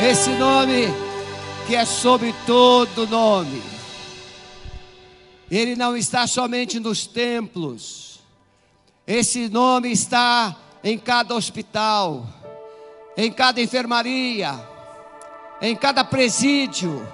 Esse nome que é sobre todo nome. Ele não está somente nos templos. Esse nome está em cada hospital, em cada enfermaria, em cada presídio.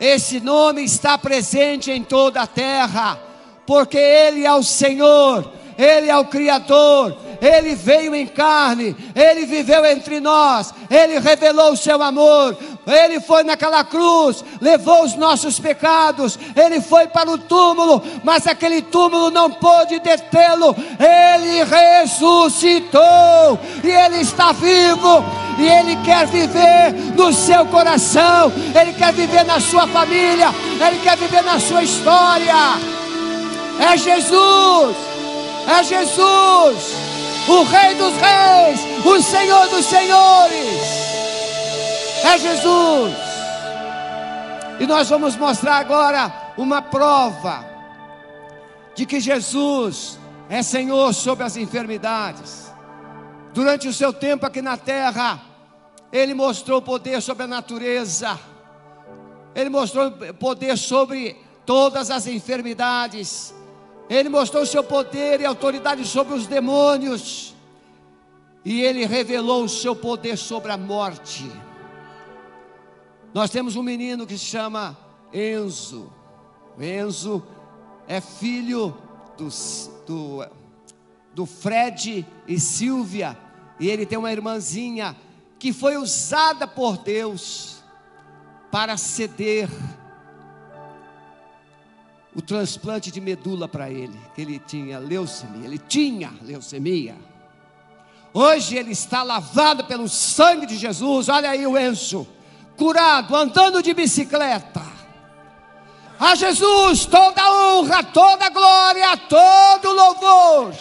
Esse nome está presente em toda a terra, porque Ele é o Senhor, Ele é o Criador, Ele veio em carne, Ele viveu entre nós, Ele revelou o seu amor, ele foi naquela cruz, levou os nossos pecados, ele foi para o túmulo, mas aquele túmulo não pôde detê-lo. Ele ressuscitou. E ele está vivo. E ele quer viver no seu coração, ele quer viver na sua família, ele quer viver na sua história. É Jesus, é Jesus, o Rei dos Reis, o Senhor dos Senhores é Jesus. E nós vamos mostrar agora uma prova de que Jesus é Senhor sobre as enfermidades. Durante o seu tempo aqui na terra, ele mostrou poder sobre a natureza. Ele mostrou poder sobre todas as enfermidades. Ele mostrou seu poder e autoridade sobre os demônios. E ele revelou o seu poder sobre a morte. Nós temos um menino que se chama Enzo. Enzo é filho do, do, do Fred e Silvia. E ele tem uma irmãzinha que foi usada por Deus para ceder o transplante de medula para ele, ele tinha leucemia, ele tinha leucemia. Hoje ele está lavado pelo sangue de Jesus. Olha aí o Enzo curado, andando de bicicleta. A Jesus toda honra, toda glória, todo louvor.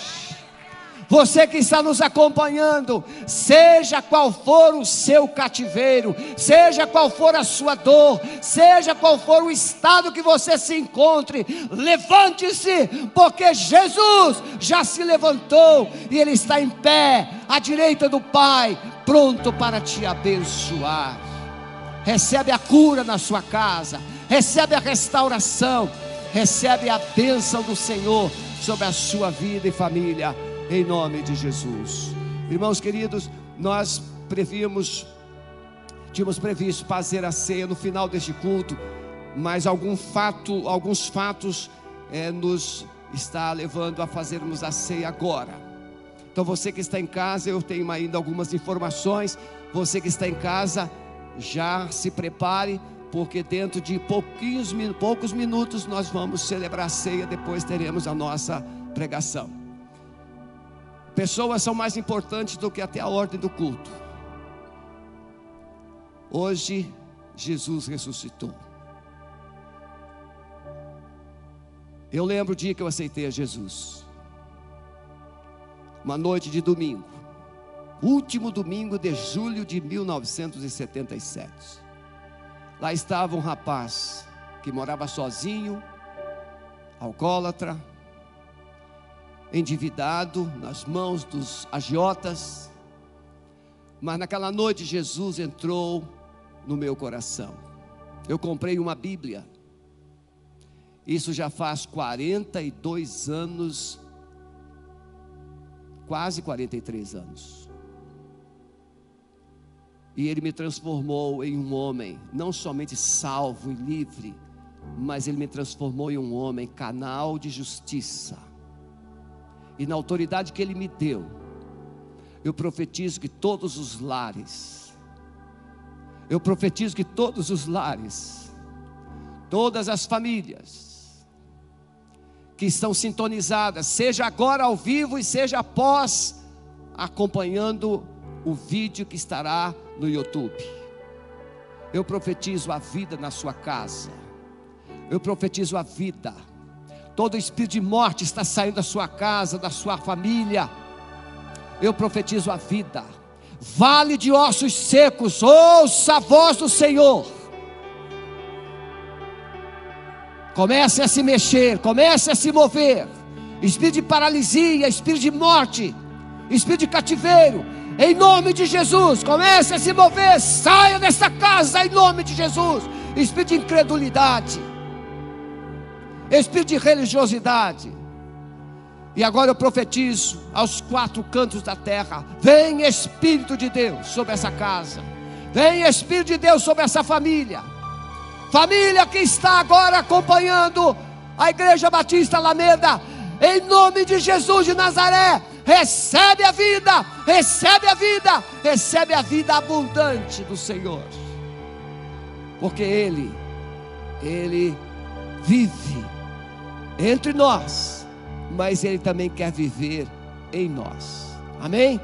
Você que está nos acompanhando, seja qual for o seu cativeiro, seja qual for a sua dor, seja qual for o estado que você se encontre, levante-se, porque Jesus já se levantou e Ele está em pé, à direita do Pai, pronto para te abençoar. Recebe a cura na sua casa, recebe a restauração, recebe a bênção do Senhor sobre a sua vida e família, em nome de Jesus. Irmãos queridos, nós prevíamos, tínhamos previsto fazer a ceia no final deste culto, mas algum fato, alguns fatos é, nos está levando a fazermos a ceia agora. Então você que está em casa, eu tenho ainda algumas informações. Você que está em casa, já se prepare, porque dentro de pouquinhos, poucos minutos nós vamos celebrar a ceia, depois teremos a nossa pregação. Pessoas são mais importantes do que até a ordem do culto. Hoje, Jesus ressuscitou. Eu lembro o dia que eu aceitei a Jesus. Uma noite de domingo último domingo de julho de 1977. Lá estava um rapaz que morava sozinho, alcoólatra, endividado nas mãos dos agiotas. Mas naquela noite Jesus entrou no meu coração. Eu comprei uma Bíblia. Isso já faz 42 anos, quase 43 anos. E Ele me transformou em um homem, não somente salvo e livre, mas Ele me transformou em um homem canal de justiça. E na autoridade que Ele me deu, eu profetizo que todos os lares, eu profetizo que todos os lares, todas as famílias, que estão sintonizadas, seja agora ao vivo e seja após, acompanhando o vídeo que estará no YouTube. Eu profetizo a vida na sua casa. Eu profetizo a vida. Todo espírito de morte está saindo da sua casa, da sua família. Eu profetizo a vida. Vale de ossos secos, ouça a voz do Senhor. Comece a se mexer, comece a se mover. Espírito de paralisia, espírito de morte, espírito de cativeiro, Em nome de Jesus, comece a se mover, saia dessa casa em nome de Jesus. Espírito de incredulidade, espírito de religiosidade. E agora eu profetizo aos quatro cantos da terra: vem Espírito de Deus sobre essa casa, vem Espírito de Deus sobre essa família, família que está agora acompanhando a Igreja Batista Alameda, em nome de Jesus de Nazaré, recebe a vida, recebe a vida, recebe a vida abundante do Senhor, porque Ele, Ele vive entre nós, mas Ele também quer viver em nós, amém?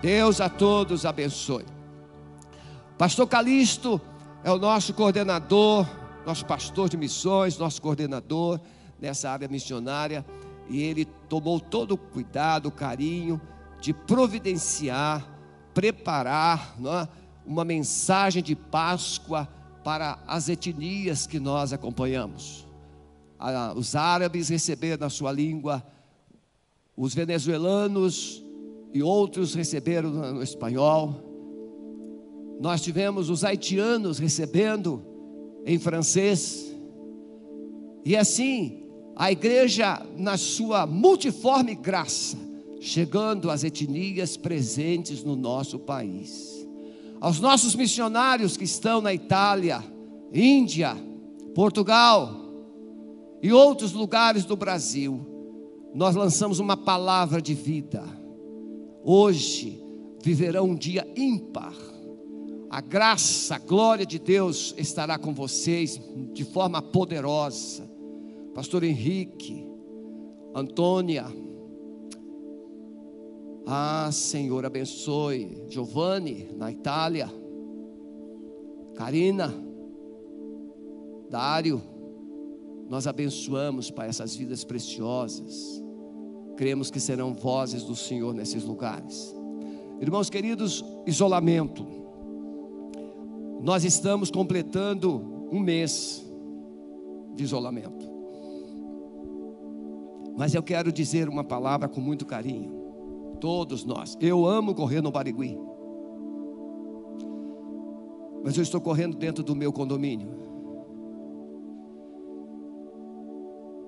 Deus a todos abençoe. Pastor Calixto é o nosso coordenador, nosso pastor de missões, nosso coordenador nessa área missionária e ele tomou todo o cuidado, o carinho de providenciar, preparar é? uma mensagem de Páscoa para as etnias que nós acompanhamos. Os árabes receberam na sua língua, os venezuelanos e outros receberam no espanhol. Nós tivemos os haitianos recebendo em francês. E assim, a igreja, na sua multiforme graça, chegando às etnias presentes no nosso país, aos nossos missionários que estão na Itália, Índia, Portugal e outros lugares do Brasil, nós lançamos uma palavra de vida. Hoje viverão um dia ímpar. A graça, a glória de Deus estará com vocês de forma poderosa Pastor Henrique, Antônia. Ah, Senhor, abençoe. Giovanni, na Itália. Karina, Dário. Nós abençoamos, Pai, essas vidas preciosas. Cremos que serão vozes do Senhor nesses lugares. Irmãos queridos, isolamento. Nós estamos completando um mês de isolamento. Mas eu quero dizer uma palavra com muito carinho. Todos nós. Eu amo correr no Barigui. Mas eu estou correndo dentro do meu condomínio.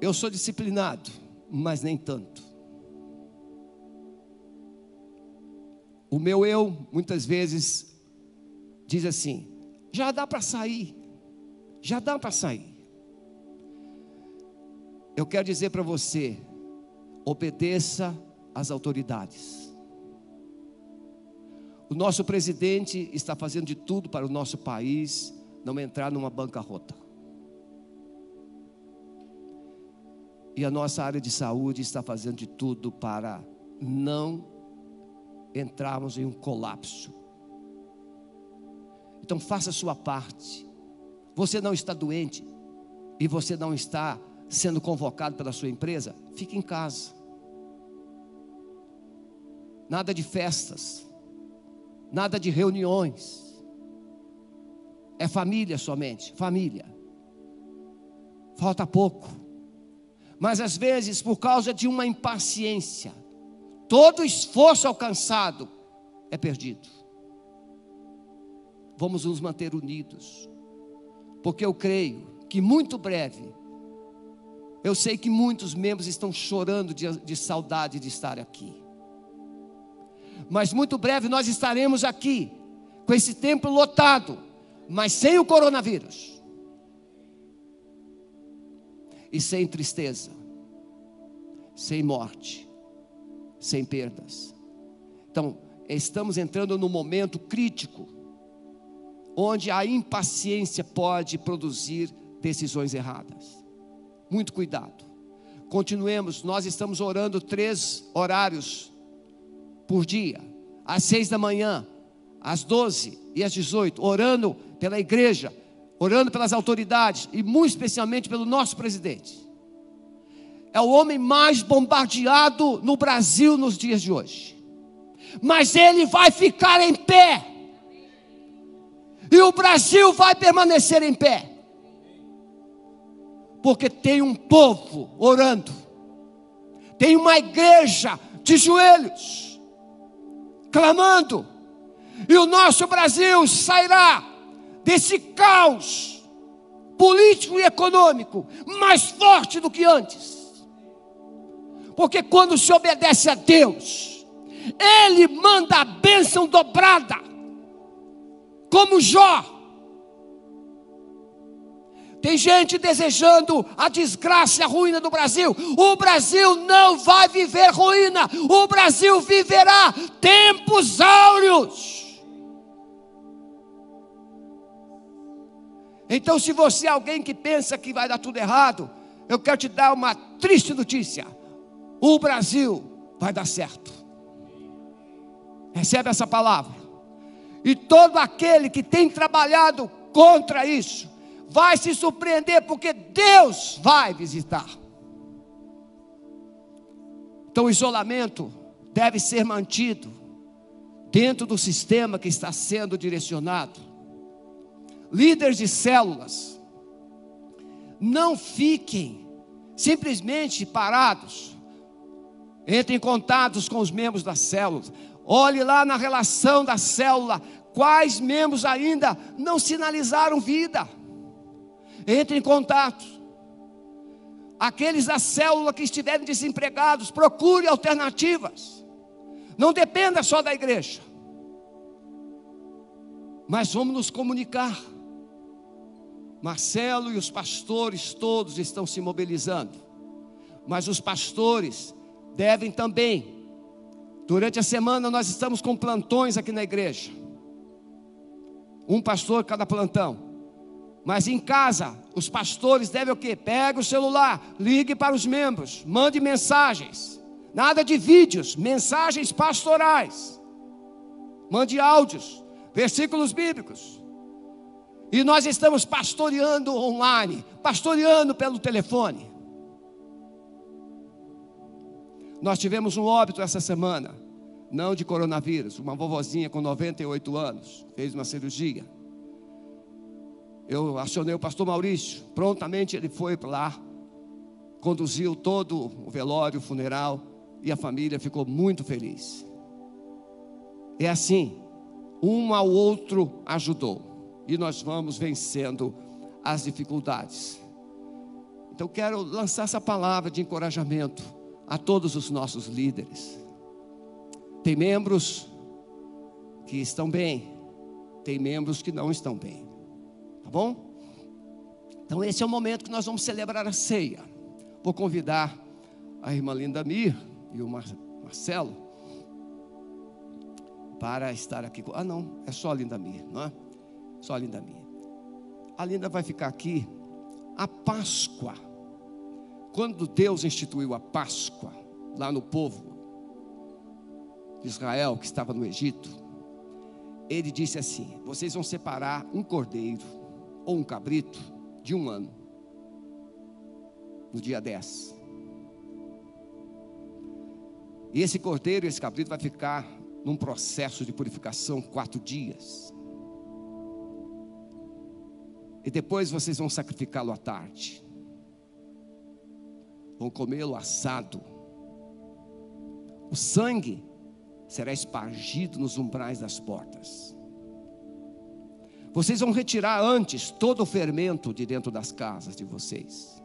Eu sou disciplinado, mas nem tanto. O meu eu, muitas vezes, diz assim: já dá para sair, já dá para sair. Eu quero dizer para você: obedeça às autoridades. O nosso presidente está fazendo de tudo para o nosso país não entrar numa bancarrota. E a nossa área de saúde está fazendo de tudo para não entrarmos em um colapso. Então faça a sua parte. Você não está doente e você não está sendo convocado pela sua empresa, fique em casa. Nada de festas, nada de reuniões. É família somente, família. Falta pouco. Mas às vezes, por causa de uma impaciência, todo esforço alcançado é perdido. Vamos nos manter unidos, porque eu creio que muito breve eu sei que muitos membros estão chorando de, de saudade de estar aqui. Mas muito breve nós estaremos aqui, com esse templo lotado, mas sem o coronavírus. E sem tristeza, sem morte, sem perdas. Então, estamos entrando num momento crítico, onde a impaciência pode produzir decisões erradas muito cuidado. Continuemos, nós estamos orando três horários por dia, às seis da manhã, às doze e às dezoito, orando pela igreja, orando pelas autoridades e muito especialmente pelo nosso presidente. É o homem mais bombardeado no Brasil nos dias de hoje. Mas ele vai ficar em pé. E o Brasil vai permanecer em pé porque tem um povo orando, tem uma igreja de joelhos, clamando, e o nosso Brasil sairá desse caos político e econômico mais forte do que antes. Porque quando se obedece a Deus, Ele manda a bênção dobrada, como Jó. Tem gente desejando a desgraça e a ruína do Brasil. O Brasil não vai viver ruína. O Brasil viverá tempos áureos. Então, se você é alguém que pensa que vai dar tudo errado, eu quero te dar uma triste notícia: o Brasil vai dar certo. Recebe essa palavra. E todo aquele que tem trabalhado contra isso, vai se surpreender, porque Deus vai visitar. Então, o isolamento deve ser mantido dentro do sistema que está sendo direcionado líderes de células, não fiquem simplesmente parados. Entre em contatos com os membros da célula. Olhe lá na relação da célula quais membros ainda não sinalizaram vida. Entre em contato. Aqueles da célula que estiverem desempregados, procure alternativas. Não dependa só da igreja. Mas vamos nos comunicar. Marcelo e os pastores todos estão se mobilizando. Mas os pastores devem também. Durante a semana nós estamos com plantões aqui na igreja. Um pastor cada plantão. Mas em casa, os pastores devem o quê? Pegue o celular, ligue para os membros, mande mensagens. Nada de vídeos, mensagens pastorais. Mande áudios, versículos bíblicos. E nós estamos pastoreando online, pastoreando pelo telefone. Nós tivemos um óbito essa semana, não de coronavírus, uma vovozinha com 98 anos, fez uma cirurgia. Eu acionei o pastor Maurício, prontamente ele foi para lá, conduziu todo o velório, o funeral, e a família ficou muito feliz. É assim, um ao outro ajudou e nós vamos vencendo as dificuldades. Então quero lançar essa palavra de encorajamento a todos os nossos líderes. Tem membros que estão bem, tem membros que não estão bem. Tá bom? Então esse é o momento que nós vamos celebrar a ceia. Vou convidar a irmã Linda Mir e o Marcelo para estar aqui. Ah, não, é só a Linda Mir, não é? Só a Linda minha. A Linda vai ficar aqui. A Páscoa. Quando Deus instituiu a Páscoa lá no povo de Israel que estava no Egito, ele disse assim: Vocês vão separar um cordeiro ou um cabrito de um ano, no dia 10. E esse cordeiro, esse cabrito, vai ficar num processo de purificação quatro dias. E depois vocês vão sacrificá-lo à tarde. Vão comê-lo assado. O sangue será espargido nos umbrais das portas. Vocês vão retirar antes todo o fermento de dentro das casas de vocês.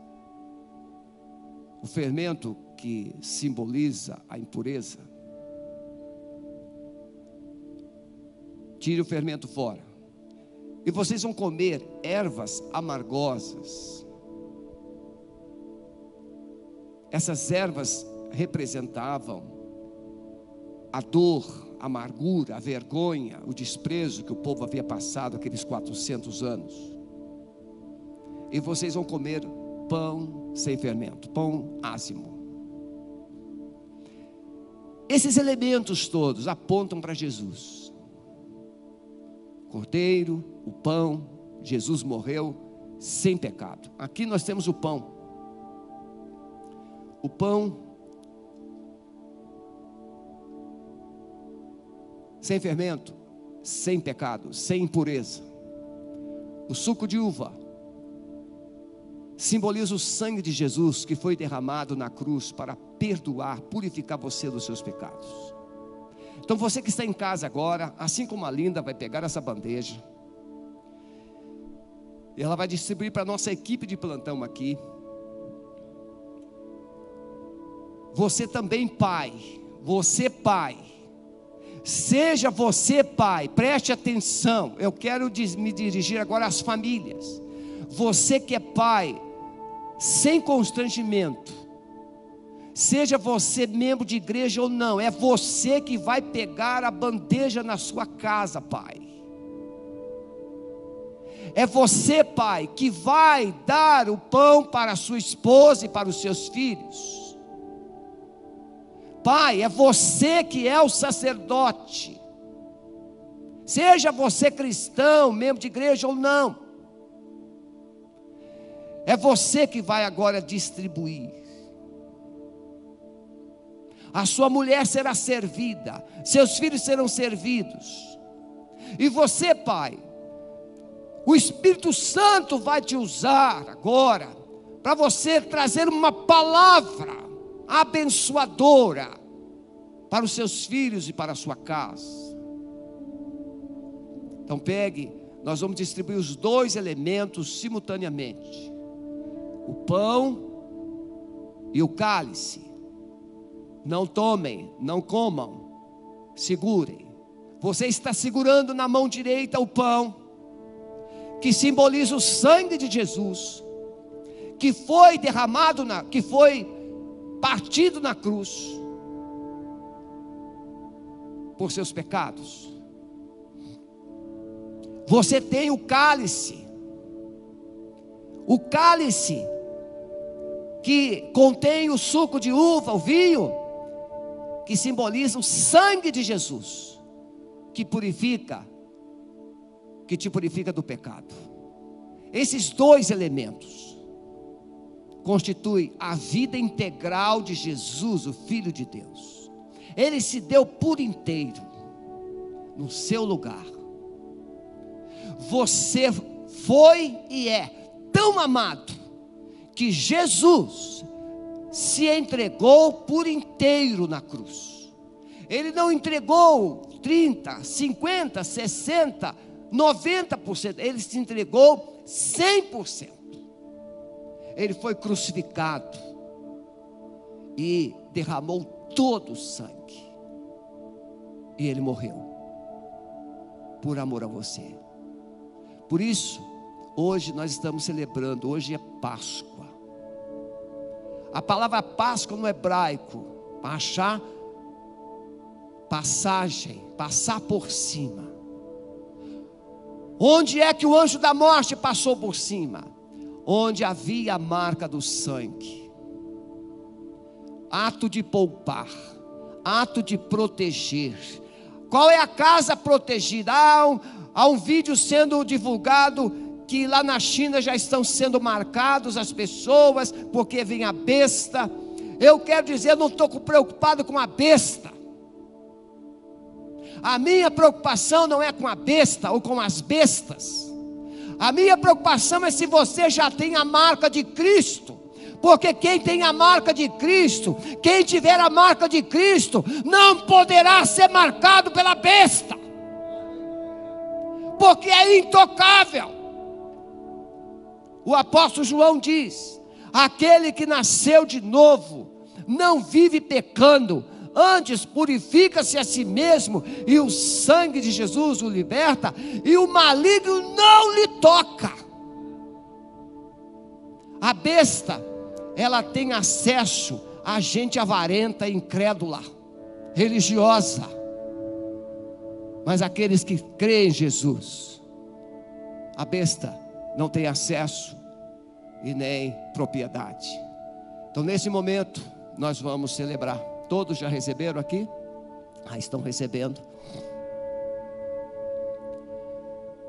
O fermento que simboliza a impureza. Tire o fermento fora e vocês vão comer ervas amargosas. Essas ervas representavam a dor, a amargura, a vergonha, o desprezo que o povo havia passado aqueles 400 anos. E vocês vão comer pão sem fermento, pão ázimo. Esses elementos todos apontam para Jesus cordeiro, o pão, Jesus morreu sem pecado. Aqui nós temos o pão. O pão sem fermento, sem pecado, sem impureza. O suco de uva simboliza o sangue de Jesus que foi derramado na cruz para perdoar, purificar você dos seus pecados. Então você que está em casa agora, assim como a Linda vai pegar essa bandeja, e ela vai distribuir para a nossa equipe de plantão aqui. Você também, pai, você, pai, seja você, pai, preste atenção. Eu quero me dirigir agora às famílias. Você que é pai, sem constrangimento, seja você membro de igreja ou não, é você que vai pegar a bandeja na sua casa, pai. É você, pai, que vai dar o pão para a sua esposa e para os seus filhos. Pai, é você que é o sacerdote. Seja você cristão, membro de igreja ou não. É você que vai agora distribuir. A sua mulher será servida, seus filhos serão servidos. E você, pai, o Espírito Santo vai te usar agora para você trazer uma palavra abençoadora para os seus filhos e para a sua casa. Então pegue, nós vamos distribuir os dois elementos simultaneamente o pão e o cálice. Não tomem, não comam, segurem. Você está segurando na mão direita o pão, que simboliza o sangue de Jesus, que foi derramado na, que foi partido na cruz por seus pecados. Você tem o cálice, o cálice que contém o suco de uva, o vinho, que simboliza o sangue de Jesus, que purifica, que te purifica do pecado. Esses dois elementos constituem a vida integral de Jesus, o Filho de Deus. Ele se deu por inteiro no seu lugar. Você foi e é tão amado que Jesus se entregou por inteiro na cruz. Ele não entregou 30, 50, 60, 90%, ele se entregou 100%. Ele foi crucificado e derramou todo o sangue. E ele morreu por amor a você. Por isso, hoje nós estamos celebrando, hoje é Páscoa. A palavra Páscoa no hebraico, achar passagem, passar por cima. Onde é que o anjo da morte passou por cima? Onde havia a marca do sangue. Ato de poupar, ato de proteger. Qual é a casa protegida? Há um, há um vídeo sendo divulgado que lá na China já estão sendo marcados as pessoas, porque vem a besta. Eu quero dizer, eu não estou preocupado com a besta. A minha preocupação não é com a besta ou com as bestas. A minha preocupação é se você já tem a marca de Cristo. Porque quem tem a marca de Cristo, quem tiver a marca de Cristo, não poderá ser marcado pela besta. Porque é intocável. O apóstolo João diz: aquele que nasceu de novo não vive pecando, antes purifica-se a si mesmo, e o sangue de Jesus o liberta, e o maligno não lhe toca. A besta, ela tem acesso a gente avarenta, incrédula, religiosa, mas aqueles que creem em Jesus, a besta não tem acesso e nem propriedade. Então, nesse momento, nós vamos celebrar. Todos já receberam aqui? Ah, estão recebendo.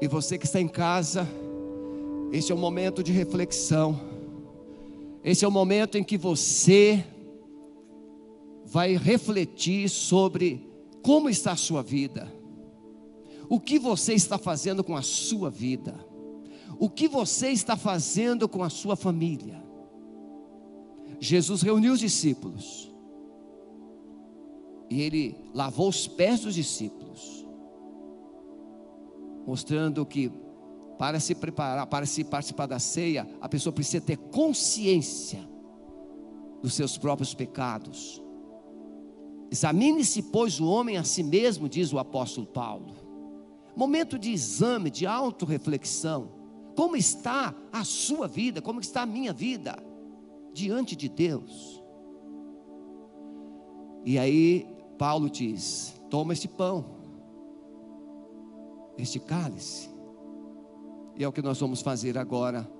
E você que está em casa, esse é o momento de reflexão. Esse é o momento em que você vai refletir sobre como está a sua vida. O que você está fazendo com a sua vida? O que você está fazendo com a sua família. Jesus reuniu os discípulos E ele lavou os pés dos discípulos, mostrando que para se preparar, para se participar da ceia, a pessoa precisa ter consciência dos seus próprios pecados. Examine-se, pois, o homem a si mesmo, diz o apóstolo Paulo. Momento de exame, de autorreflexão. Como está a sua vida? Como está a minha vida diante de Deus? E aí Paulo diz: toma este pão, este cálice. E é o que nós vamos fazer agora,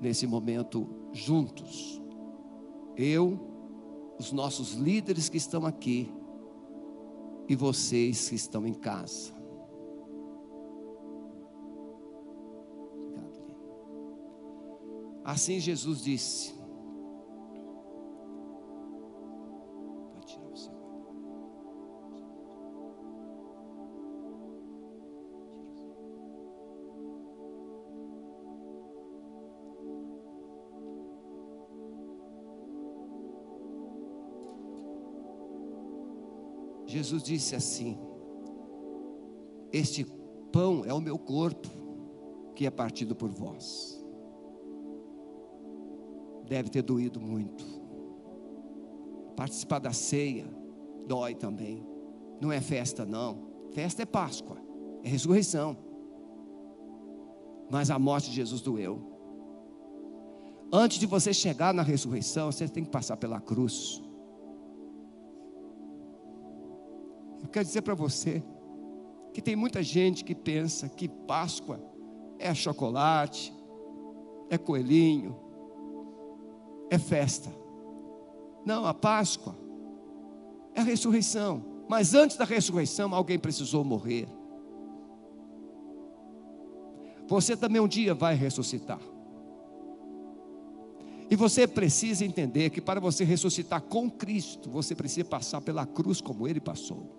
nesse momento, juntos. Eu, os nossos líderes que estão aqui, e vocês que estão em casa. Assim Jesus disse. Jesus disse assim: Este pão é o meu corpo, que é partido por vós deve ter doído muito. Participar da ceia dói também. Não é festa, não. Festa é Páscoa, é ressurreição. Mas a morte de Jesus doeu. Antes de você chegar na ressurreição, você tem que passar pela cruz. Eu quero dizer para você que tem muita gente que pensa que Páscoa é chocolate, é coelhinho, é festa. Não, a Páscoa é a ressurreição. Mas antes da ressurreição, alguém precisou morrer. Você também um dia vai ressuscitar. E você precisa entender que para você ressuscitar com Cristo, você precisa passar pela cruz como ele passou.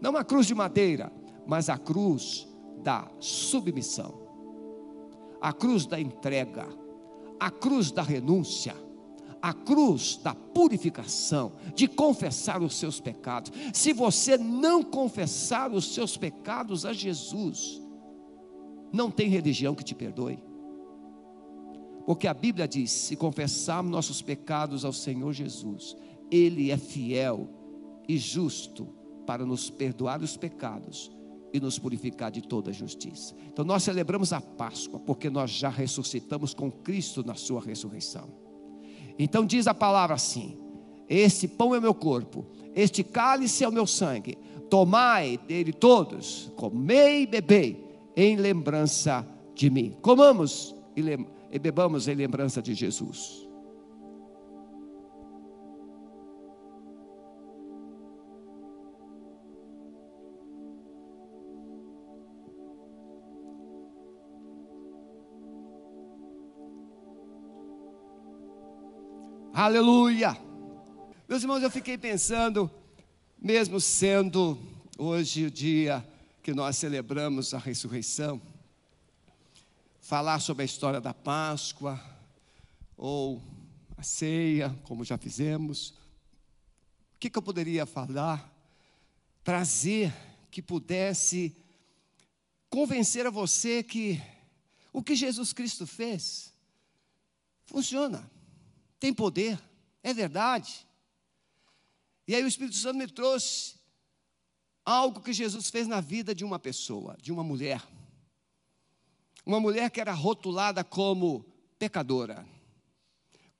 Não a cruz de madeira, mas a cruz da submissão, a cruz da entrega a cruz da renúncia, a cruz da purificação, de confessar os seus pecados. Se você não confessar os seus pecados a Jesus, não tem religião que te perdoe. Porque a Bíblia diz: se confessarmos nossos pecados ao Senhor Jesus, Ele é fiel e justo para nos perdoar os pecados e nos purificar de toda justiça. Então nós celebramos a Páscoa porque nós já ressuscitamos com Cristo na sua ressurreição. Então diz a palavra assim: Este pão é meu corpo, este cálice é o meu sangue. Tomai dele todos, comei e bebei em lembrança de mim. Comamos e, e bebamos em lembrança de Jesus. Aleluia! Meus irmãos, eu fiquei pensando, mesmo sendo hoje o dia que nós celebramos a ressurreição, falar sobre a história da Páscoa, ou a ceia, como já fizemos, o que, que eu poderia falar, trazer que pudesse convencer a você que o que Jesus Cristo fez funciona tem poder, é verdade. E aí o Espírito Santo me trouxe algo que Jesus fez na vida de uma pessoa, de uma mulher. Uma mulher que era rotulada como pecadora.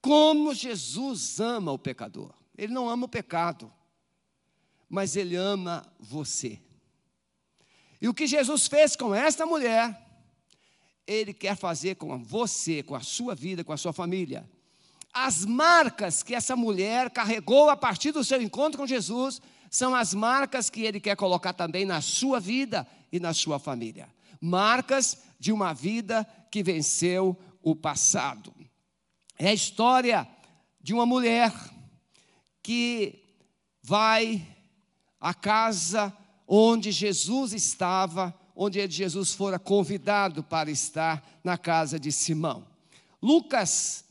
Como Jesus ama o pecador. Ele não ama o pecado, mas ele ama você. E o que Jesus fez com esta mulher, ele quer fazer com você, com a sua vida, com a sua família as marcas que essa mulher carregou a partir do seu encontro com Jesus são as marcas que ele quer colocar também na sua vida e na sua família. Marcas de uma vida que venceu o passado. É a história de uma mulher que vai à casa onde Jesus estava, onde Jesus fora convidado para estar na casa de Simão. Lucas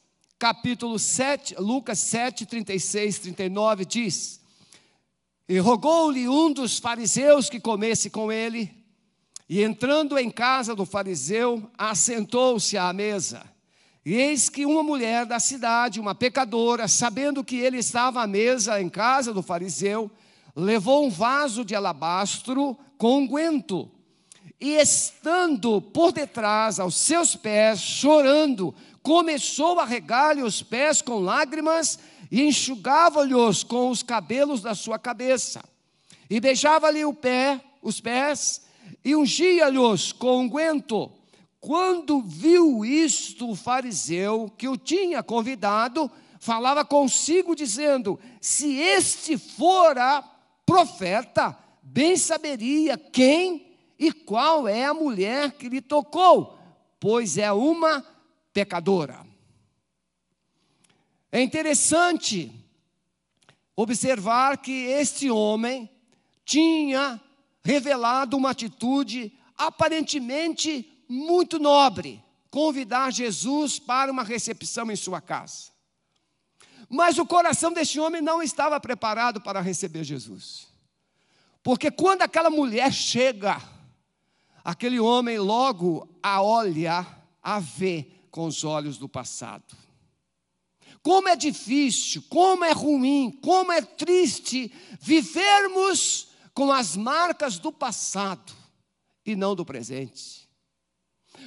capítulo 7, Lucas 7, 36, 39 diz: E rogou-lhe um dos fariseus que comesse com ele, e entrando em casa do fariseu, assentou-se à mesa. E eis que uma mulher da cidade, uma pecadora, sabendo que ele estava à mesa em casa do fariseu, levou um vaso de alabastro com unguento, e estando por detrás aos seus pés, chorando, começou a regar-lhe os pés com lágrimas e enxugava-lhes com os cabelos da sua cabeça. E beijava-lhe o pé, os pés, e ungia-lhes com unguento. Quando viu isto o fariseu que o tinha convidado, falava consigo, dizendo: Se este fora profeta, bem saberia quem e qual é a mulher que lhe tocou, pois é uma pecadora. É interessante observar que este homem tinha revelado uma atitude aparentemente muito nobre convidar Jesus para uma recepção em sua casa. Mas o coração deste homem não estava preparado para receber Jesus. Porque quando aquela mulher chega, aquele homem logo a olha, a vê com os olhos do passado. Como é difícil, como é ruim, como é triste vivermos com as marcas do passado e não do presente.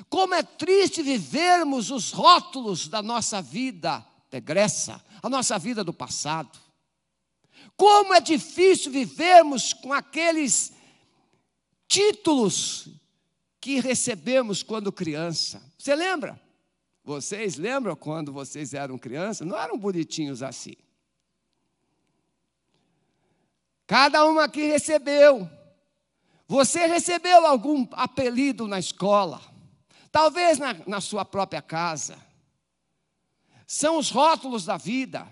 Como é triste vivermos os rótulos da nossa vida pregressa, a nossa vida do passado. Como é difícil vivermos com aqueles títulos que recebemos quando criança. Você lembra? Vocês lembram quando vocês eram crianças? Não eram bonitinhos assim. Cada um aqui recebeu. Você recebeu algum apelido na escola? talvez na, na sua própria casa. São os rótulos da vida,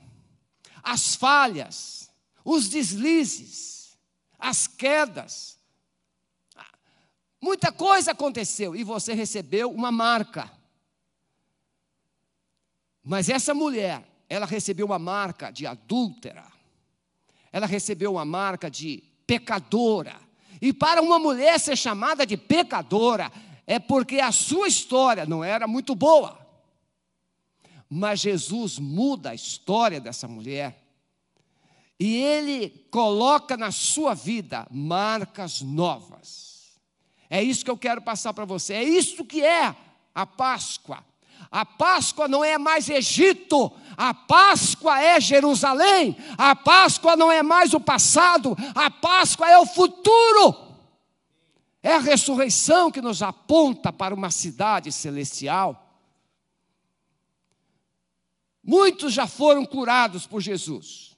as falhas, os deslizes, as quedas. Muita coisa aconteceu e você recebeu uma marca. Mas essa mulher, ela recebeu uma marca de adúltera. Ela recebeu uma marca de pecadora. E para uma mulher ser chamada de pecadora, é porque a sua história não era muito boa. Mas Jesus muda a história dessa mulher. E ele coloca na sua vida marcas novas. É isso que eu quero passar para você. É isso que é a Páscoa. A Páscoa não é mais Egito, a Páscoa é Jerusalém, a Páscoa não é mais o passado, a Páscoa é o futuro. É a ressurreição que nos aponta para uma cidade celestial. Muitos já foram curados por Jesus.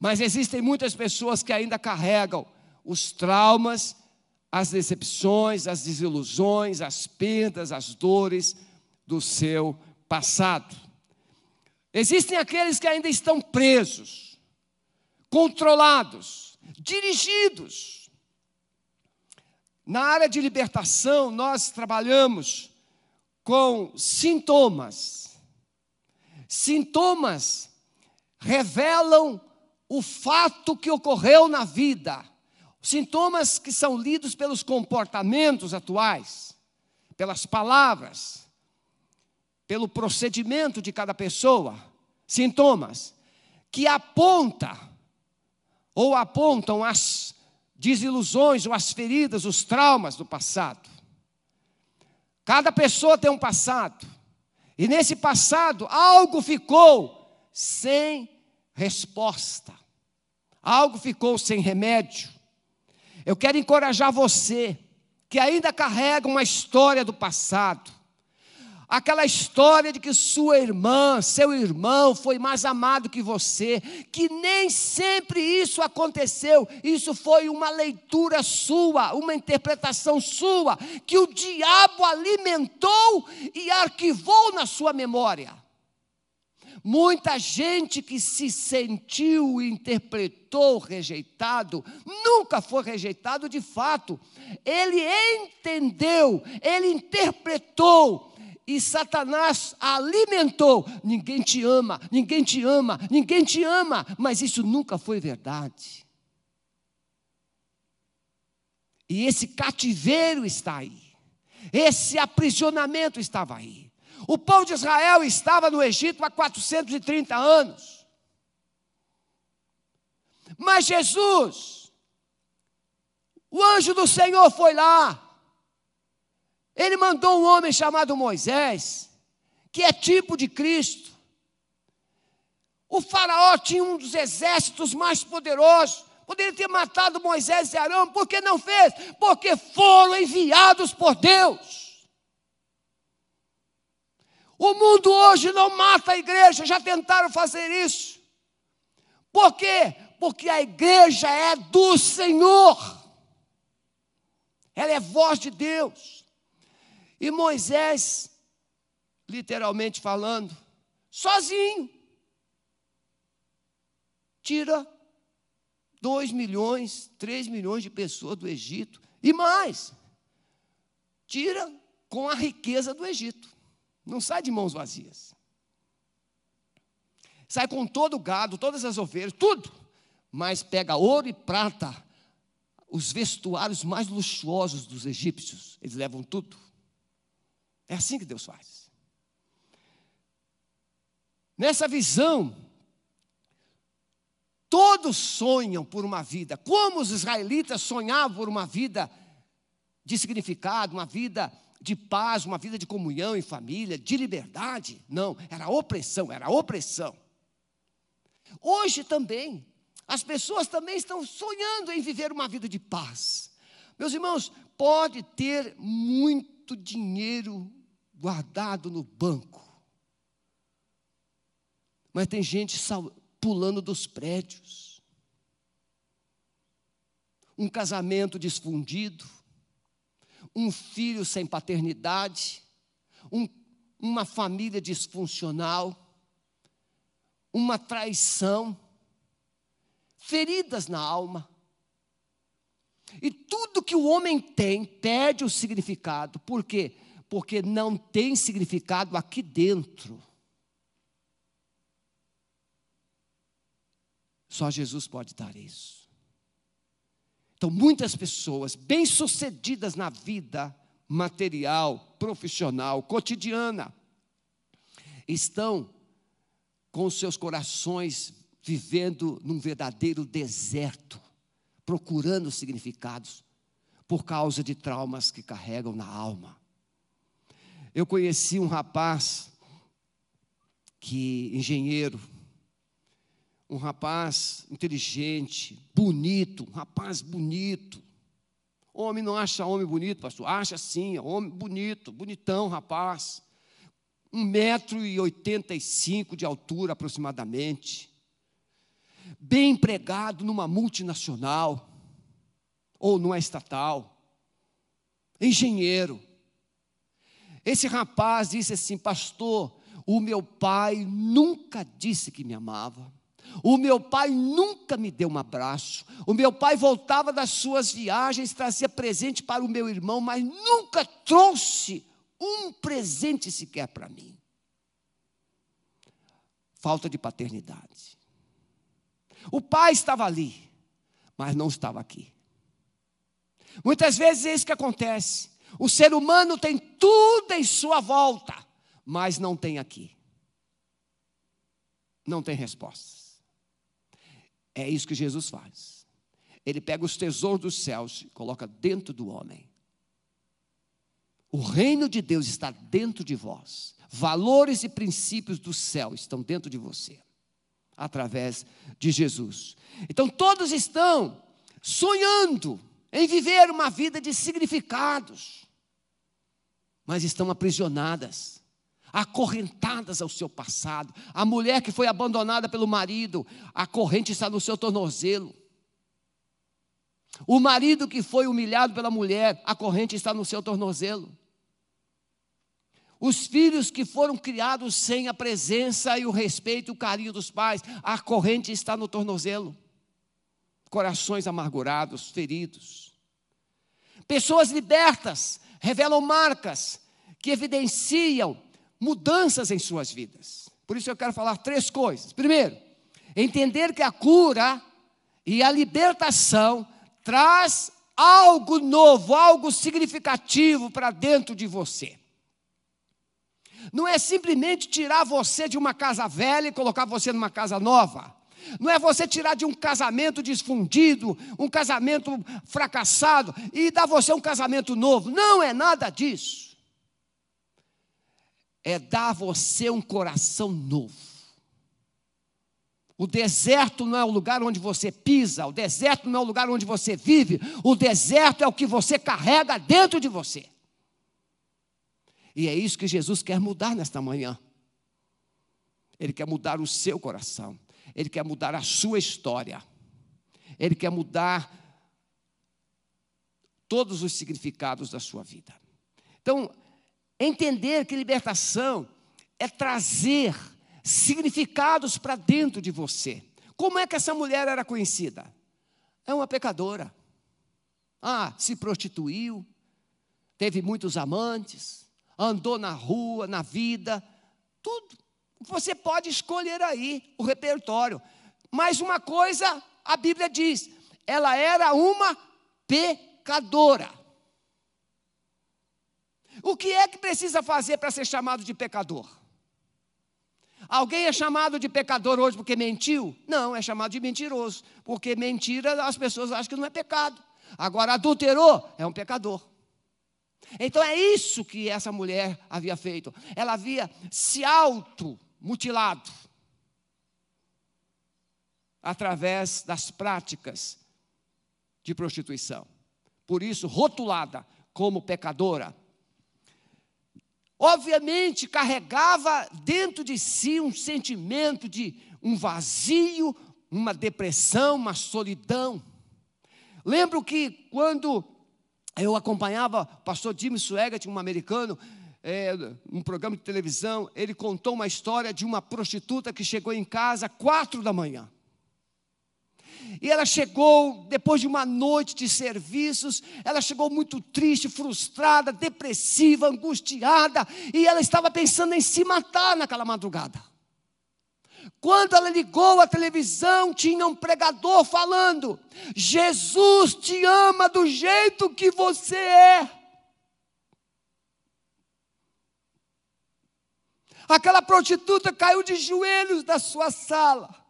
Mas existem muitas pessoas que ainda carregam os traumas, as decepções, as desilusões, as perdas, as dores do seu passado. Existem aqueles que ainda estão presos, controlados, dirigidos na área de libertação, nós trabalhamos com sintomas. Sintomas revelam o fato que ocorreu na vida. Sintomas que são lidos pelos comportamentos atuais, pelas palavras, pelo procedimento de cada pessoa. Sintomas que aponta ou apontam as desilusões ou as feridas, os traumas do passado. Cada pessoa tem um passado, e nesse passado algo ficou sem resposta, algo ficou sem remédio. Eu quero encorajar você que ainda carrega uma história do passado, aquela história de que sua irmã, seu irmão foi mais amado que você, que nem sempre isso aconteceu, isso foi uma leitura sua, uma interpretação sua, que o diabo alimentou e arquivou na sua memória. Muita gente que se sentiu interpretou rejeitado, nunca foi rejeitado de fato. Ele entendeu, ele interpretou, e Satanás alimentou. Ninguém te ama, ninguém te ama, ninguém te ama, mas isso nunca foi verdade. E esse cativeiro está aí, esse aprisionamento estava aí. O povo de Israel estava no Egito há 430 anos. Mas Jesus, o anjo do Senhor foi lá, ele mandou um homem chamado Moisés, que é tipo de Cristo. O Faraó tinha um dos exércitos mais poderosos. Poderia ter matado Moisés e Arão, por que não fez? Porque foram enviados por Deus. O mundo hoje não mata a igreja, já tentaram fazer isso. Por quê? Porque a igreja é do Senhor. Ela é voz de Deus. E Moisés, literalmente falando, sozinho, tira 2 milhões, 3 milhões de pessoas do Egito e mais. Tira com a riqueza do Egito. Não sai de mãos vazias. Sai com todo o gado, todas as ovelhas, tudo. Mas pega ouro e prata, os vestuários mais luxuosos dos egípcios. Eles levam tudo. É assim que Deus faz. Nessa visão, todos sonham por uma vida, como os israelitas sonhavam por uma vida de significado, uma vida de paz, uma vida de comunhão em família, de liberdade. Não, era opressão, era opressão. Hoje também, as pessoas também estão sonhando em viver uma vida de paz. Meus irmãos, pode ter muito dinheiro guardado no banco. Mas tem gente pulando dos prédios. Um casamento desfundido. Um filho sem paternidade. Um, uma família disfuncional. Uma traição. Feridas na alma. E tudo que o homem tem perde o significado. Por quê? Porque não tem significado aqui dentro. Só Jesus pode dar isso. Então, muitas pessoas bem-sucedidas na vida material, profissional, cotidiana, estão com seus corações vivendo num verdadeiro deserto procurando significados por causa de traumas que carregam na alma. Eu conheci um rapaz que engenheiro, um rapaz inteligente, bonito, um rapaz bonito. Homem não acha homem bonito, pastor? Acha sim, é homem bonito, bonitão, rapaz. Um metro e oitenta e cinco de altura aproximadamente bem empregado numa multinacional ou numa estatal, engenheiro. Esse rapaz disse assim: Pastor, o meu pai nunca disse que me amava. O meu pai nunca me deu um abraço. O meu pai voltava das suas viagens, trazia presente para o meu irmão, mas nunca trouxe um presente sequer para mim. Falta de paternidade. O pai estava ali, mas não estava aqui. Muitas vezes é isso que acontece. O ser humano tem tudo em sua volta, mas não tem aqui. Não tem respostas. É isso que Jesus faz. Ele pega os tesouros dos céus e coloca dentro do homem. O reino de Deus está dentro de vós. Valores e princípios do céu estão dentro de você através de Jesus. Então todos estão sonhando em viver uma vida de significados, mas estão aprisionadas, acorrentadas ao seu passado. A mulher que foi abandonada pelo marido, a corrente está no seu tornozelo. O marido que foi humilhado pela mulher, a corrente está no seu tornozelo. Os filhos que foram criados sem a presença e o respeito e o carinho dos pais, a corrente está no tornozelo. Corações amargurados, feridos. Pessoas libertas revelam marcas que evidenciam mudanças em suas vidas. Por isso eu quero falar três coisas. Primeiro, entender que a cura e a libertação traz algo novo, algo significativo para dentro de você. Não é simplesmente tirar você de uma casa velha e colocar você numa casa nova. Não é você tirar de um casamento desfundido, um casamento fracassado e dar você um casamento novo. Não é nada disso. É dar você um coração novo. O deserto não é o lugar onde você pisa, o deserto não é o lugar onde você vive, o deserto é o que você carrega dentro de você. E é isso que Jesus quer mudar nesta manhã. Ele quer mudar o seu coração, ele quer mudar a sua história, ele quer mudar todos os significados da sua vida. Então, entender que libertação é trazer significados para dentro de você. Como é que essa mulher era conhecida? É uma pecadora. Ah, se prostituiu, teve muitos amantes, andou na rua, na vida, tudo. Você pode escolher aí o repertório. Mas uma coisa a Bíblia diz: ela era uma pecadora. O que é que precisa fazer para ser chamado de pecador? Alguém é chamado de pecador hoje porque mentiu? Não, é chamado de mentiroso. Porque mentira as pessoas acham que não é pecado. Agora, adulterou, é um pecador. Então é isso que essa mulher havia feito. Ela havia se auto-mutilado através das práticas de prostituição. Por isso, rotulada como pecadora, obviamente carregava dentro de si um sentimento de um vazio, uma depressão, uma solidão. Lembro que quando eu acompanhava o pastor Jimmy Swaggart, um americano, é, um programa de televisão, ele contou uma história de uma prostituta que chegou em casa quatro da manhã. E ela chegou, depois de uma noite de serviços, ela chegou muito triste, frustrada, depressiva, angustiada, e ela estava pensando em se matar naquela madrugada. Quando ela ligou a televisão, tinha um pregador falando: Jesus te ama do jeito que você é. Aquela prostituta caiu de joelhos da sua sala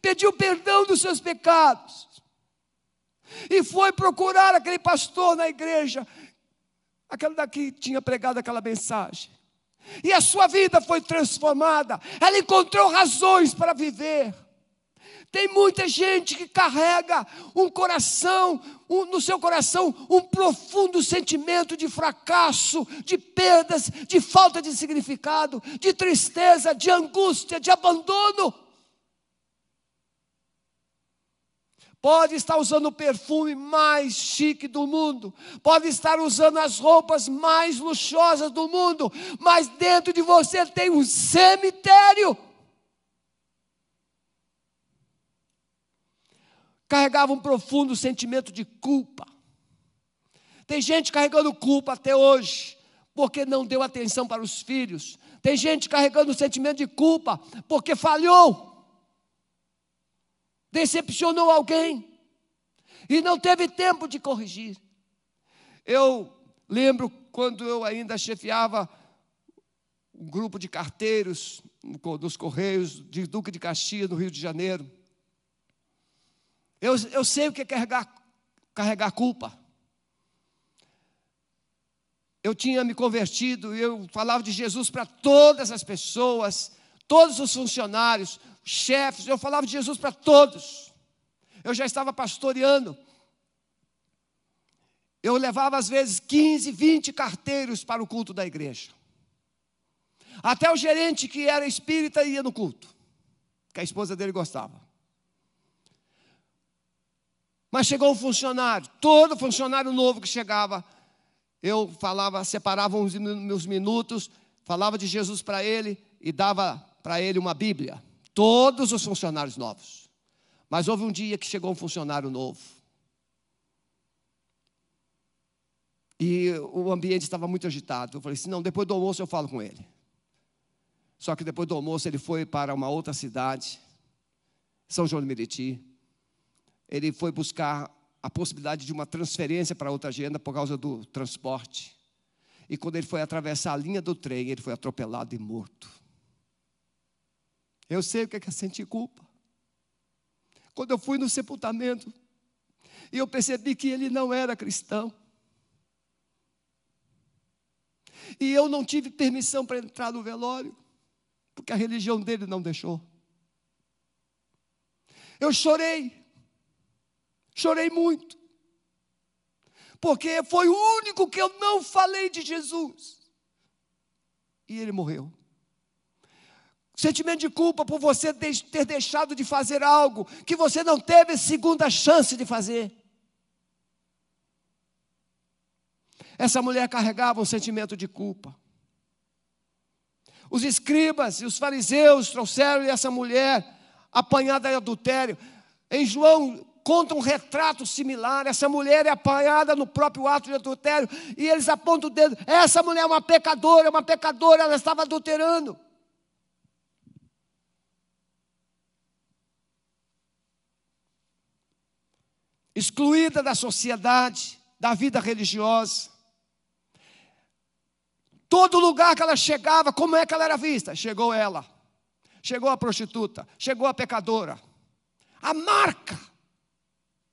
pediu perdão dos seus pecados, e foi procurar aquele pastor na igreja, aquele daqui tinha pregado aquela mensagem, e a sua vida foi transformada, ela encontrou razões para viver. Tem muita gente que carrega um coração, um, no seu coração, um profundo sentimento de fracasso, de perdas, de falta de significado, de tristeza, de angústia, de abandono. Pode estar usando o perfume mais chique do mundo, pode estar usando as roupas mais luxuosas do mundo, mas dentro de você tem um cemitério. Carregava um profundo sentimento de culpa. Tem gente carregando culpa até hoje, porque não deu atenção para os filhos. Tem gente carregando o sentimento de culpa, porque falhou decepcionou alguém e não teve tempo de corrigir. Eu lembro quando eu ainda chefiava um grupo de carteiros dos Correios de Duque de Caxias, no Rio de Janeiro. Eu, eu sei o que é carregar, carregar culpa. Eu tinha me convertido e eu falava de Jesus para todas as pessoas, todos os funcionários, chefes, eu falava de Jesus para todos. Eu já estava pastoreando. Eu levava às vezes 15, 20 carteiros para o culto da igreja. Até o gerente que era espírita ia no culto, que a esposa dele gostava. Mas chegou um funcionário, todo funcionário novo que chegava, eu falava, separava uns meus minutos, falava de Jesus para ele e dava para ele uma Bíblia. Todos os funcionários novos. Mas houve um dia que chegou um funcionário novo. E o ambiente estava muito agitado. Eu falei assim: não, depois do almoço eu falo com ele. Só que depois do almoço ele foi para uma outra cidade, São João de Meriti. Ele foi buscar a possibilidade de uma transferência para outra agenda por causa do transporte. E quando ele foi atravessar a linha do trem, ele foi atropelado e morto. Eu sei o que é, que é sentir culpa. Quando eu fui no sepultamento, e eu percebi que ele não era cristão. E eu não tive permissão para entrar no velório, porque a religião dele não deixou. Eu chorei, chorei muito, porque foi o único que eu não falei de Jesus. E ele morreu. Sentimento de culpa por você ter deixado de fazer algo que você não teve segunda chance de fazer. Essa mulher carregava um sentimento de culpa. Os escribas e os fariseus trouxeram-lhe essa mulher apanhada em adultério. Em João conta um retrato similar. Essa mulher é apanhada no próprio ato de adultério e eles apontam o dedo. Essa mulher é uma pecadora, uma pecadora, ela estava adulterando. Excluída da sociedade, da vida religiosa. Todo lugar que ela chegava, como é que ela era vista? Chegou ela, chegou a prostituta, chegou a pecadora. A marca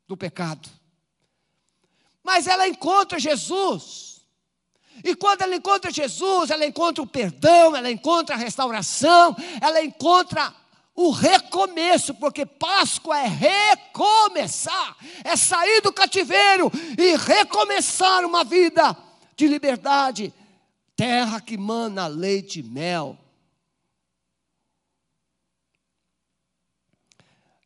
do pecado. Mas ela encontra Jesus. E quando ela encontra Jesus, ela encontra o perdão, ela encontra a restauração, ela encontra o recomeço, porque Páscoa é recomeçar, é sair do cativeiro e recomeçar uma vida de liberdade, terra que mana leite e mel.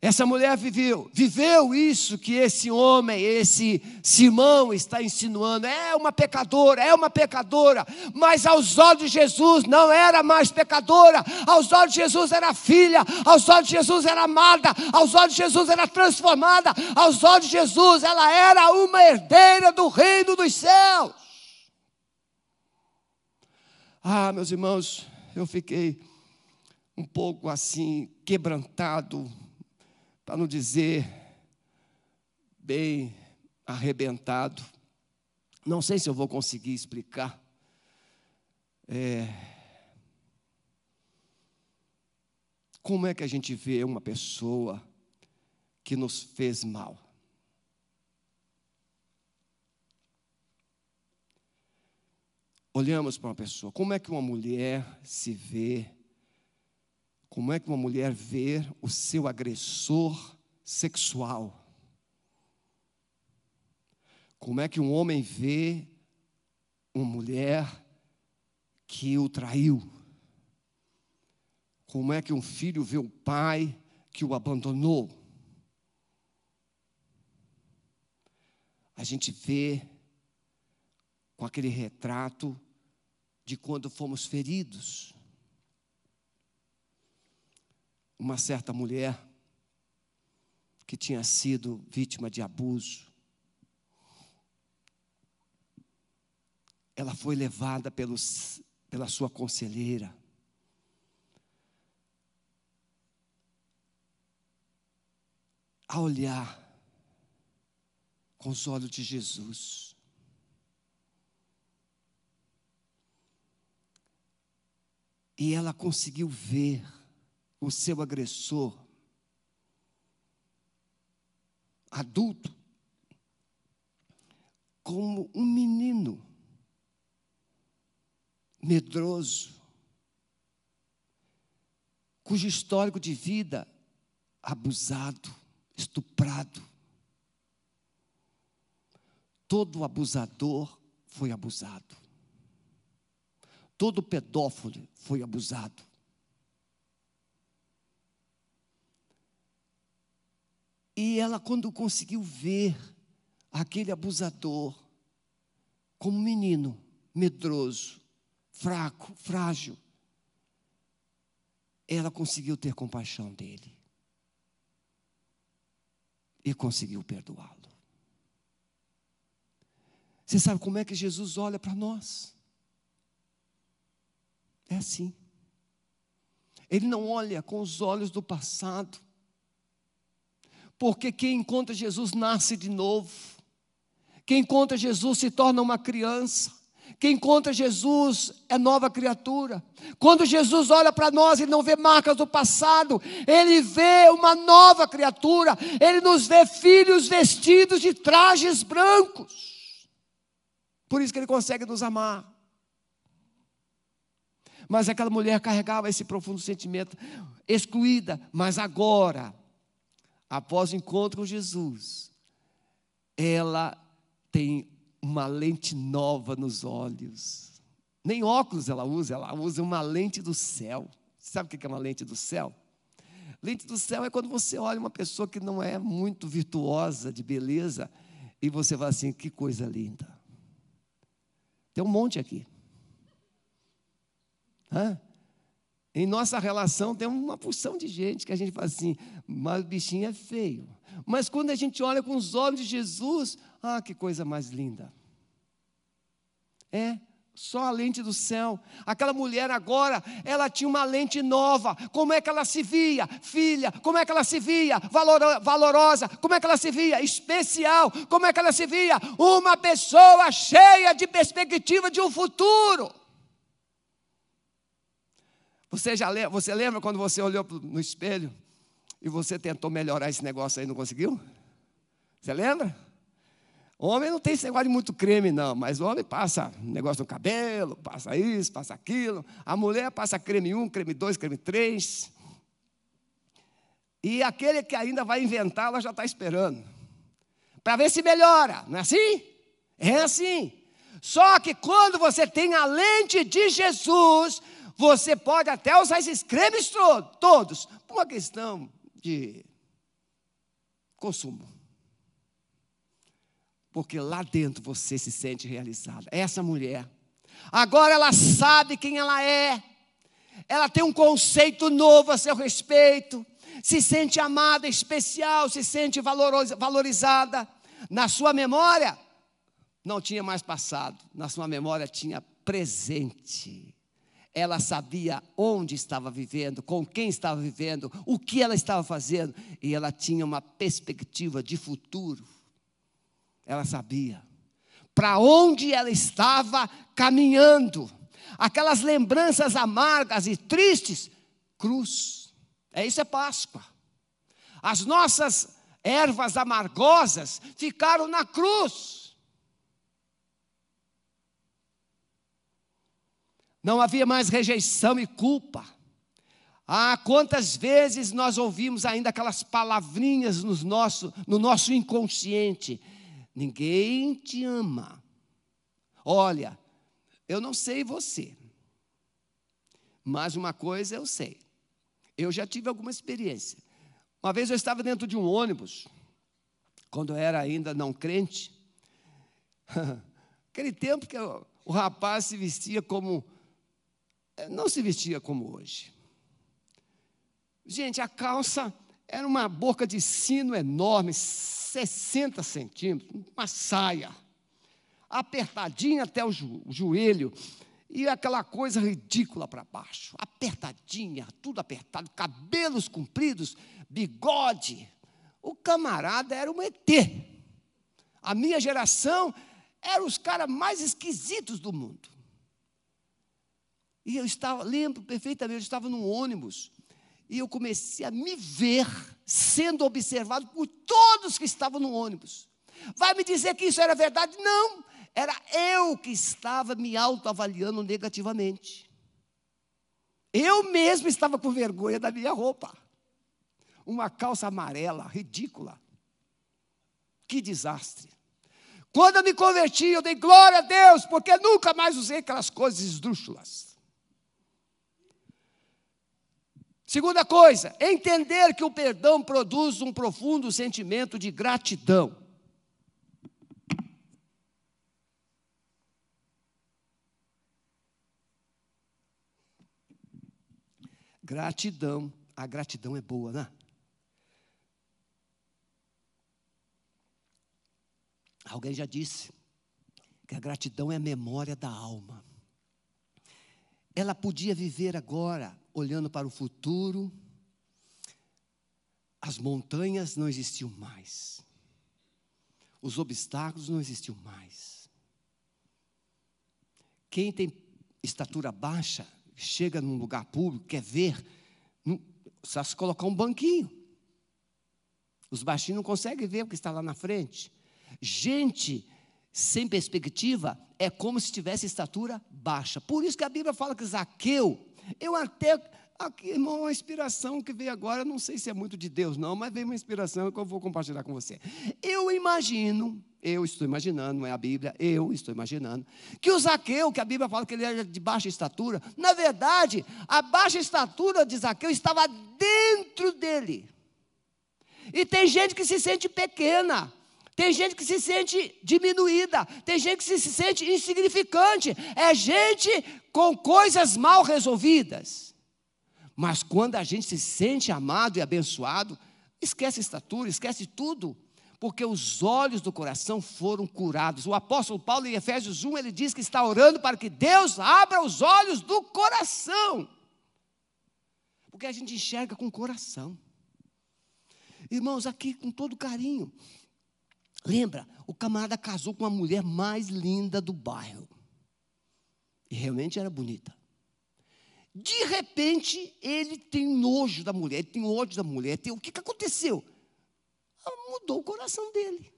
Essa mulher viveu, viveu isso que esse homem, esse Simão está insinuando. É uma pecadora, é uma pecadora, mas aos olhos de Jesus não era mais pecadora, aos olhos de Jesus era filha, aos olhos de Jesus era amada, aos olhos de Jesus era transformada, aos olhos de Jesus ela era uma herdeira do reino dos céus. Ah, meus irmãos, eu fiquei um pouco assim, quebrantado para não dizer bem arrebentado. Não sei se eu vou conseguir explicar. É, como é que a gente vê uma pessoa que nos fez mal? Olhamos para uma pessoa, como é que uma mulher se vê como é que uma mulher vê o seu agressor sexual? Como é que um homem vê uma mulher que o traiu? Como é que um filho vê o pai que o abandonou? A gente vê com aquele retrato de quando fomos feridos uma certa mulher que tinha sido vítima de abuso. Ela foi levada pelos, pela sua conselheira. A olhar com os olhos de Jesus. E ela conseguiu ver o seu agressor, adulto, como um menino medroso, cujo histórico de vida abusado, estuprado. Todo abusador foi abusado. Todo pedófilo foi abusado. E ela, quando conseguiu ver aquele abusador como menino, medroso, fraco, frágil, ela conseguiu ter compaixão dele e conseguiu perdoá-lo. Você sabe como é que Jesus olha para nós? É assim. Ele não olha com os olhos do passado. Porque quem encontra Jesus nasce de novo. Quem encontra Jesus se torna uma criança. Quem encontra Jesus é nova criatura. Quando Jesus olha para nós, ele não vê marcas do passado, ele vê uma nova criatura. Ele nos vê filhos vestidos de trajes brancos. Por isso que ele consegue nos amar. Mas aquela mulher carregava esse profundo sentimento, excluída, mas agora, após o encontro com Jesus, ela tem uma lente nova nos olhos. Nem óculos ela usa, ela usa uma lente do céu. Sabe o que é uma lente do céu? Lente do céu é quando você olha uma pessoa que não é muito virtuosa de beleza e você fala assim: que coisa linda. Tem um monte aqui. Hã? Em nossa relação tem uma porção de gente que a gente fala assim, mas o bichinho é feio. Mas quando a gente olha com os olhos de Jesus, ah, que coisa mais linda. É, só a lente do céu. Aquela mulher agora, ela tinha uma lente nova. Como é que ela se via? Filha, como é que ela se via? valorosa, como é que ela se via? Especial, como é que ela se via? Uma pessoa cheia de perspectiva de um futuro. Você já lembra, você lembra quando você olhou no espelho e você tentou melhorar esse negócio aí e não conseguiu? Você lembra? Homem não tem esse negócio de muito creme, não, mas o homem passa negócio no cabelo, passa isso, passa aquilo. A mulher passa creme 1, creme 2, creme 3. E aquele que ainda vai inventar, ela já está esperando. Para ver se melhora, não é assim? É assim. Só que quando você tem a lente de Jesus, você pode até usar esses cremes todos, por uma questão de consumo. Porque lá dentro você se sente realizada. Essa mulher. Agora ela sabe quem ela é. Ela tem um conceito novo a seu respeito. Se sente amada, especial, se sente valorizada. Na sua memória, não tinha mais passado. Na sua memória tinha presente ela sabia onde estava vivendo, com quem estava vivendo, o que ela estava fazendo, e ela tinha uma perspectiva de futuro. Ela sabia para onde ela estava caminhando. Aquelas lembranças amargas e tristes, cruz. É isso é Páscoa. As nossas ervas amargosas ficaram na cruz. Não havia mais rejeição e culpa. Ah, quantas vezes nós ouvimos ainda aquelas palavrinhas no nosso, no nosso inconsciente: ninguém te ama. Olha, eu não sei você, mas uma coisa eu sei. Eu já tive alguma experiência. Uma vez eu estava dentro de um ônibus, quando eu era ainda não crente. Aquele tempo que o rapaz se vestia como não se vestia como hoje. Gente, a calça era uma boca de sino enorme, 60 centímetros, uma saia, apertadinha até o, jo o joelho, e aquela coisa ridícula para baixo, apertadinha, tudo apertado, cabelos compridos, bigode. O camarada era um ET. A minha geração era os caras mais esquisitos do mundo. E eu estava, lembro perfeitamente, eu estava num ônibus e eu comecei a me ver sendo observado por todos que estavam no ônibus. Vai me dizer que isso era verdade? Não, era eu que estava me autoavaliando negativamente. Eu mesmo estava com vergonha da minha roupa. Uma calça amarela, ridícula. Que desastre. Quando eu me converti, eu dei glória a Deus, porque nunca mais usei aquelas coisas esdrúxulas. Segunda coisa, entender que o perdão produz um profundo sentimento de gratidão. Gratidão, a gratidão é boa, né? Alguém já disse Que a gratidão é a memória da alma. Ela podia viver agora olhando para o futuro. As montanhas não existiam mais. Os obstáculos não existiam mais. Quem tem estatura baixa, chega num lugar público, quer ver, não, só se colocar um banquinho. Os baixinhos não conseguem ver o que está lá na frente. Gente sem perspectiva é como se tivesse estatura baixa. Por isso que a Bíblia fala que Zaqueu, eu até Aqui, irmão, uma inspiração que veio agora, não sei se é muito de Deus, não, mas veio uma inspiração que eu vou compartilhar com você. Eu imagino, eu estou imaginando, não é a Bíblia, eu estou imaginando, que o Zaqueu, que a Bíblia fala que ele era de baixa estatura, na verdade, a baixa estatura de Zaqueu estava dentro dele. E tem gente que se sente pequena, tem gente que se sente diminuída, tem gente que se sente insignificante, é gente com coisas mal resolvidas. Mas quando a gente se sente amado e abençoado, esquece estatura, esquece tudo, porque os olhos do coração foram curados. O apóstolo Paulo, em Efésios 1, ele diz que está orando para que Deus abra os olhos do coração. Porque a gente enxerga com o coração. Irmãos, aqui com todo carinho. Lembra, o camarada casou com a mulher mais linda do bairro. E realmente era bonita. De repente, ele tem nojo da mulher, ele tem ódio da mulher. Tem, o que, que aconteceu? Ah, mudou o coração dele.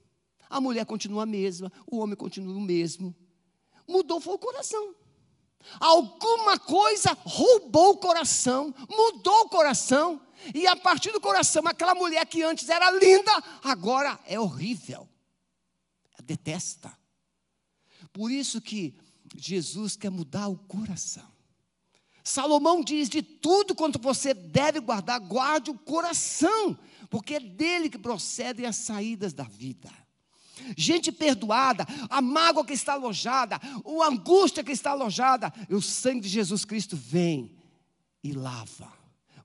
A mulher continua a mesma, o homem continua o mesmo. Mudou foi o coração. Alguma coisa roubou o coração, mudou o coração, e a partir do coração, aquela mulher que antes era linda, agora é horrível. Detesta. Por isso que Jesus quer mudar o coração. Salomão diz: de tudo quanto você deve guardar, guarde o coração, porque é dele que procedem as saídas da vida. Gente perdoada, a mágoa que está alojada, a angústia que está alojada, o sangue de Jesus Cristo vem e lava.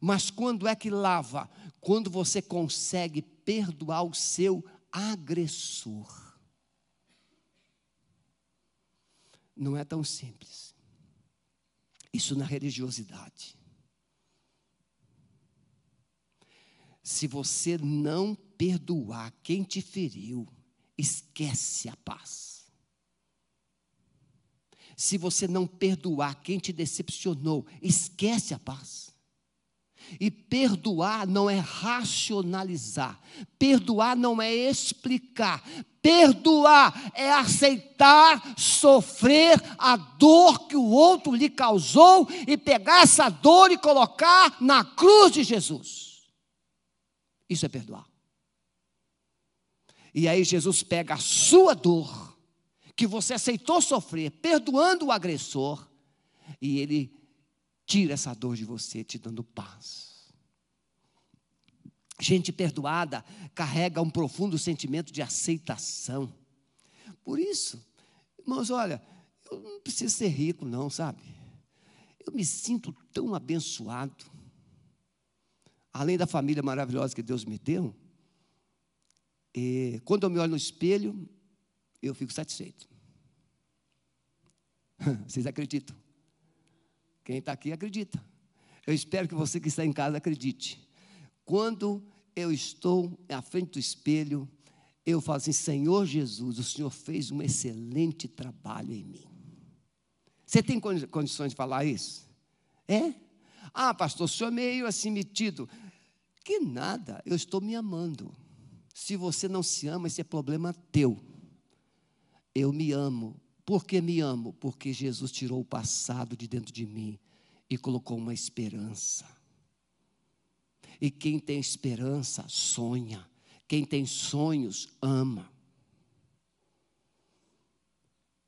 Mas quando é que lava? Quando você consegue perdoar o seu agressor. Não é tão simples. Isso na religiosidade. Se você não perdoar quem te feriu, esquece a paz. Se você não perdoar quem te decepcionou, esquece a paz. E perdoar não é racionalizar, perdoar não é explicar, perdoar é aceitar sofrer a dor que o outro lhe causou e pegar essa dor e colocar na cruz de Jesus. Isso é perdoar. E aí Jesus pega a sua dor, que você aceitou sofrer, perdoando o agressor, e ele tira essa dor de você, te dando paz. Gente perdoada carrega um profundo sentimento de aceitação. Por isso, irmãos, olha, eu não preciso ser rico, não, sabe? Eu me sinto tão abençoado. Além da família maravilhosa que Deus me deu, e quando eu me olho no espelho, eu fico satisfeito. Vocês acreditam? Quem está aqui acredita. Eu espero que você que está em casa acredite. Quando eu estou à frente do espelho, eu falo assim: Senhor Jesus, o Senhor fez um excelente trabalho em mim. Você tem condições de falar isso? É? Ah, pastor, o senhor é meio assim metido. Que nada, eu estou me amando. Se você não se ama, esse é problema teu. Eu me amo por que me amo? Porque Jesus tirou o passado de dentro de mim e colocou uma esperança. E quem tem esperança, sonha. Quem tem sonhos, ama.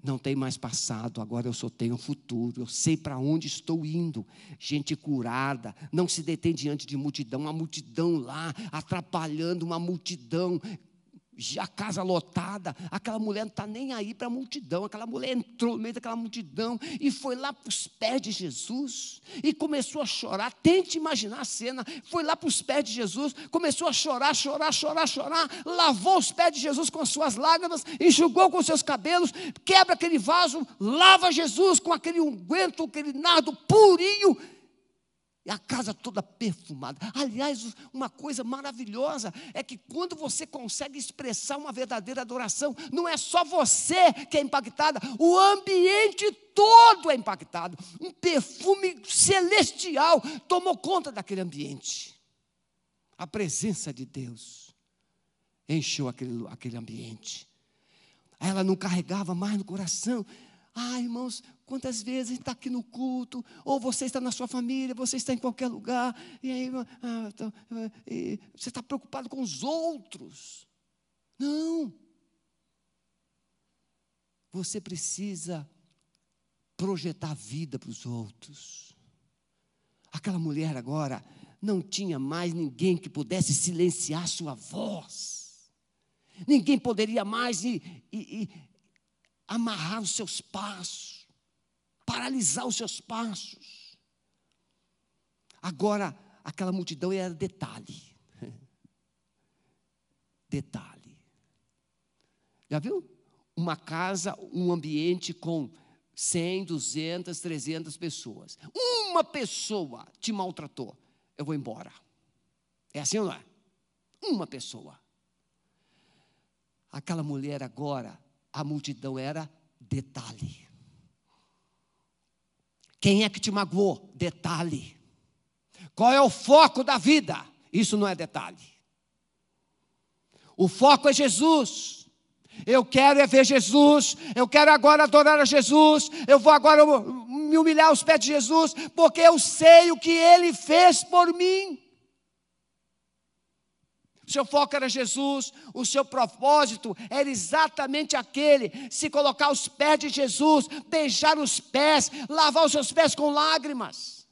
Não tem mais passado, agora eu só tenho futuro. Eu sei para onde estou indo. Gente curada, não se detém diante de multidão, uma multidão lá, atrapalhando uma multidão a casa lotada, aquela mulher não está nem aí para a multidão, aquela mulher entrou no meio daquela multidão e foi lá para os pés de Jesus e começou a chorar. Tente imaginar a cena. Foi lá para os pés de Jesus, começou a chorar, chorar, chorar, chorar, lavou os pés de Jesus com as suas lágrimas, enxugou com os seus cabelos, quebra aquele vaso, lava Jesus com aquele unguento, aquele nardo purinho a casa toda perfumada. Aliás, uma coisa maravilhosa é que quando você consegue expressar uma verdadeira adoração, não é só você que é impactada, o ambiente todo é impactado. Um perfume celestial tomou conta daquele ambiente. A presença de Deus encheu aquele, aquele ambiente. Ela não carregava mais no coração ah, irmãos, quantas vezes a gente está aqui no culto, ou você está na sua família, você está em qualquer lugar, e aí ah, então, e você está preocupado com os outros. Não. Você precisa projetar vida para os outros. Aquela mulher agora não tinha mais ninguém que pudesse silenciar sua voz. Ninguém poderia mais ir, ir, amarrar os seus passos, paralisar os seus passos. Agora, aquela multidão era detalhe. Detalhe. Já viu? Uma casa, um ambiente com 100, 200, 300 pessoas. Uma pessoa te maltratou, eu vou embora. É assim ou não é? Uma pessoa. Aquela mulher agora a multidão era detalhe. Quem é que te magoou? Detalhe. Qual é o foco da vida? Isso não é detalhe. O foco é Jesus. Eu quero é ver Jesus, eu quero agora adorar a Jesus, eu vou agora me humilhar aos pés de Jesus, porque eu sei o que ele fez por mim. Seu foco era Jesus, o seu propósito era exatamente aquele: se colocar aos pés de Jesus, beijar os pés, lavar os seus pés com lágrimas.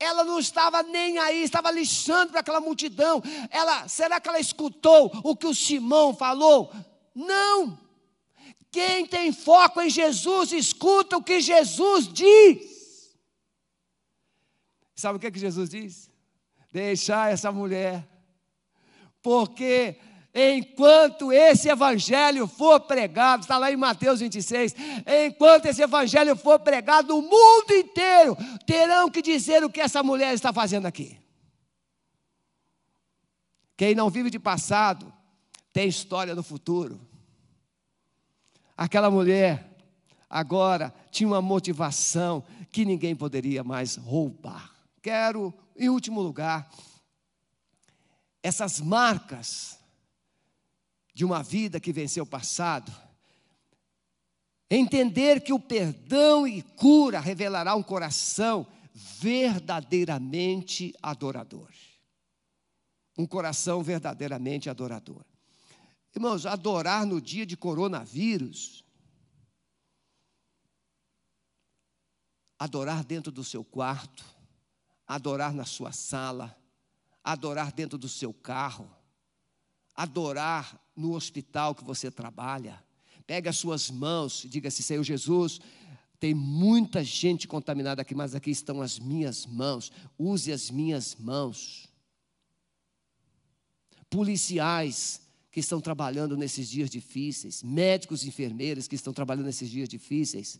Ela não estava nem aí, estava lixando para aquela multidão. Ela, será que ela escutou o que o Simão falou? Não. Quem tem foco em Jesus, escuta o que Jesus diz. Sabe o que, é que Jesus diz? Deixar essa mulher. Porque enquanto esse evangelho for pregado, está lá em Mateus 26, enquanto esse evangelho for pregado, o mundo inteiro terão que dizer o que essa mulher está fazendo aqui. Quem não vive de passado tem história no futuro. Aquela mulher agora tinha uma motivação que ninguém poderia mais roubar. Quero em último lugar, essas marcas de uma vida que venceu o passado, entender que o perdão e cura revelará um coração verdadeiramente adorador. Um coração verdadeiramente adorador. Irmãos, adorar no dia de coronavírus, adorar dentro do seu quarto, adorar na sua sala, adorar dentro do seu carro, adorar no hospital que você trabalha. Pega as suas mãos e diga assim: Senhor Jesus, tem muita gente contaminada aqui, mas aqui estão as minhas mãos. Use as minhas mãos. Policiais que estão trabalhando nesses dias difíceis, médicos e enfermeiras que estão trabalhando nesses dias difíceis.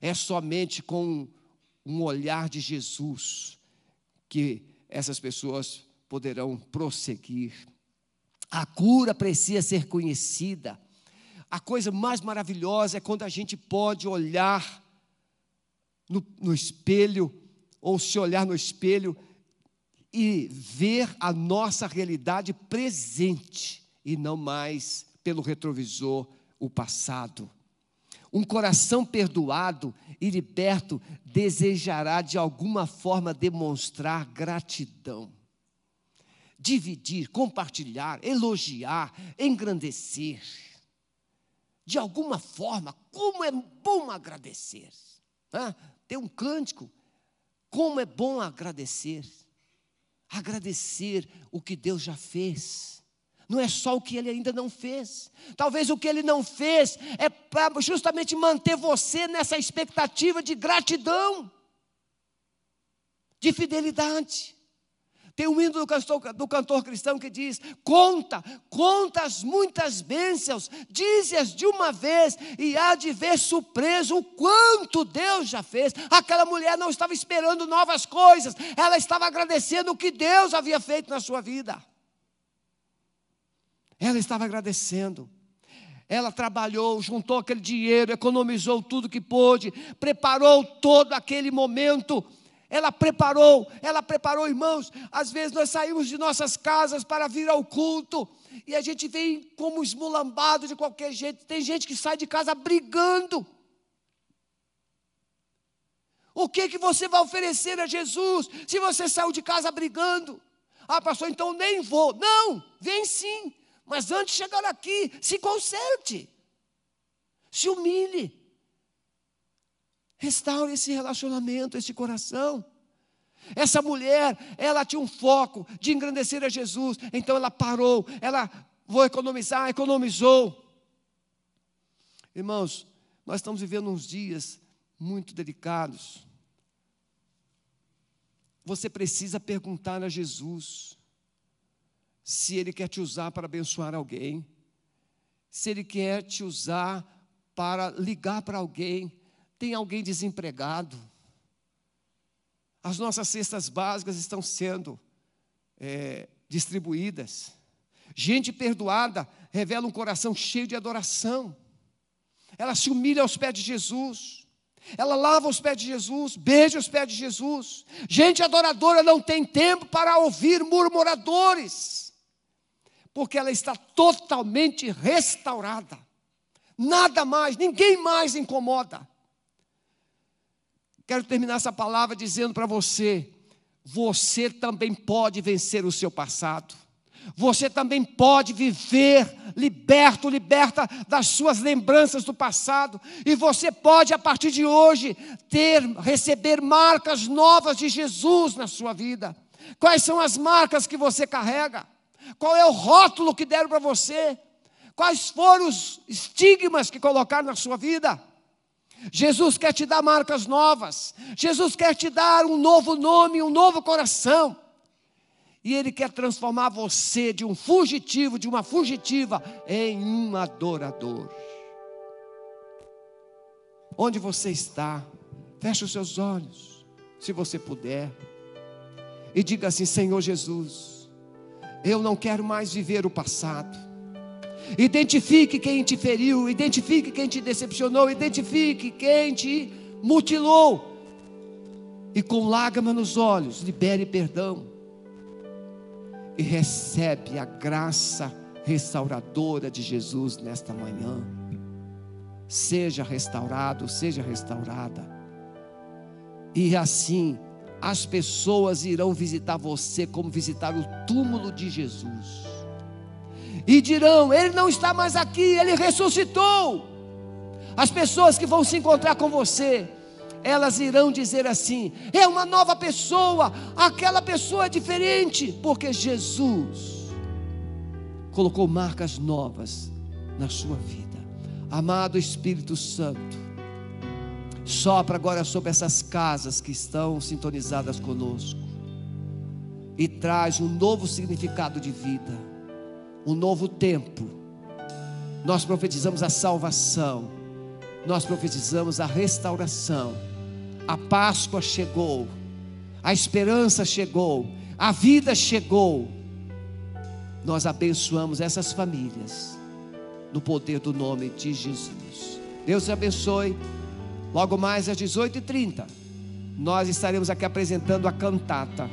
É somente com um olhar de Jesus, que essas pessoas poderão prosseguir. A cura precisa ser conhecida. A coisa mais maravilhosa é quando a gente pode olhar no, no espelho, ou se olhar no espelho e ver a nossa realidade presente e não mais pelo retrovisor o passado. Um coração perdoado e liberto desejará de alguma forma demonstrar gratidão. Dividir, compartilhar, elogiar, engrandecer. De alguma forma, como é bom agradecer. Ah, tem um cântico. Como é bom agradecer. Agradecer o que Deus já fez. Não é só o que ele ainda não fez. Talvez o que ele não fez é para justamente manter você nessa expectativa de gratidão, de fidelidade. Tem um hino do cantor, do cantor cristão que diz: Conta, conta as muitas bênçãos, dize-as de uma vez, e há de ver surpreso o quanto Deus já fez. Aquela mulher não estava esperando novas coisas, ela estava agradecendo o que Deus havia feito na sua vida. Ela estava agradecendo. Ela trabalhou, juntou aquele dinheiro, economizou tudo que pôde, preparou todo aquele momento ela preparou, ela preparou, irmãos. Às vezes nós saímos de nossas casas para vir ao culto e a gente vem como esmulambado de qualquer jeito. Tem gente que sai de casa brigando. O que que você vai oferecer a Jesus se você saiu de casa brigando? Ah, pastor, então nem vou. Não, vem sim. Mas antes de chegar aqui, se conserte. Se humilhe. Restaure esse relacionamento, esse coração. Essa mulher, ela tinha um foco de engrandecer a Jesus, então ela parou, ela vou economizar, economizou. Irmãos, nós estamos vivendo uns dias muito delicados. Você precisa perguntar a Jesus se Ele quer te usar para abençoar alguém, se Ele quer te usar para ligar para alguém, tem alguém desempregado. As nossas cestas básicas estão sendo é, distribuídas. Gente perdoada revela um coração cheio de adoração. Ela se humilha aos pés de Jesus. Ela lava os pés de Jesus, beija os pés de Jesus. Gente adoradora não tem tempo para ouvir murmuradores, porque ela está totalmente restaurada. Nada mais, ninguém mais incomoda. Quero terminar essa palavra dizendo para você: você também pode vencer o seu passado. Você também pode viver liberto, liberta das suas lembranças do passado, e você pode a partir de hoje ter receber marcas novas de Jesus na sua vida. Quais são as marcas que você carrega? Qual é o rótulo que deram para você? Quais foram os estigmas que colocaram na sua vida? Jesus quer te dar marcas novas. Jesus quer te dar um novo nome, um novo coração. E Ele quer transformar você de um fugitivo, de uma fugitiva, em um adorador. Onde você está, feche os seus olhos, se você puder, e diga assim: Senhor Jesus, eu não quero mais viver o passado. Identifique quem te feriu, identifique quem te decepcionou, identifique quem te mutilou. E com lágrima nos olhos, libere perdão. E recebe a graça restauradora de Jesus nesta manhã. Seja restaurado, seja restaurada. E assim, as pessoas irão visitar você como visitar o túmulo de Jesus e dirão: Ele não está mais aqui, ele ressuscitou. As pessoas que vão se encontrar com você, elas irão dizer assim: é uma nova pessoa, aquela pessoa é diferente, porque Jesus colocou marcas novas na sua vida. Amado Espírito Santo, sopra agora sobre essas casas que estão sintonizadas conosco e traz um novo significado de vida um novo tempo. Nós profetizamos a salvação, nós profetizamos a restauração. A Páscoa chegou, a esperança chegou, a vida chegou. Nós abençoamos essas famílias no poder do nome de Jesus. Deus te abençoe. Logo mais às 18h30, nós estaremos aqui apresentando a cantata.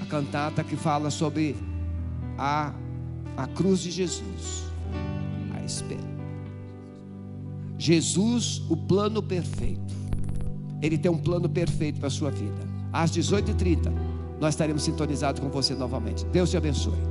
A cantata que fala sobre a a cruz de Jesus, a espera. Jesus, o plano perfeito. Ele tem um plano perfeito para a sua vida. Às 18h30, nós estaremos sintonizados com você novamente. Deus te abençoe.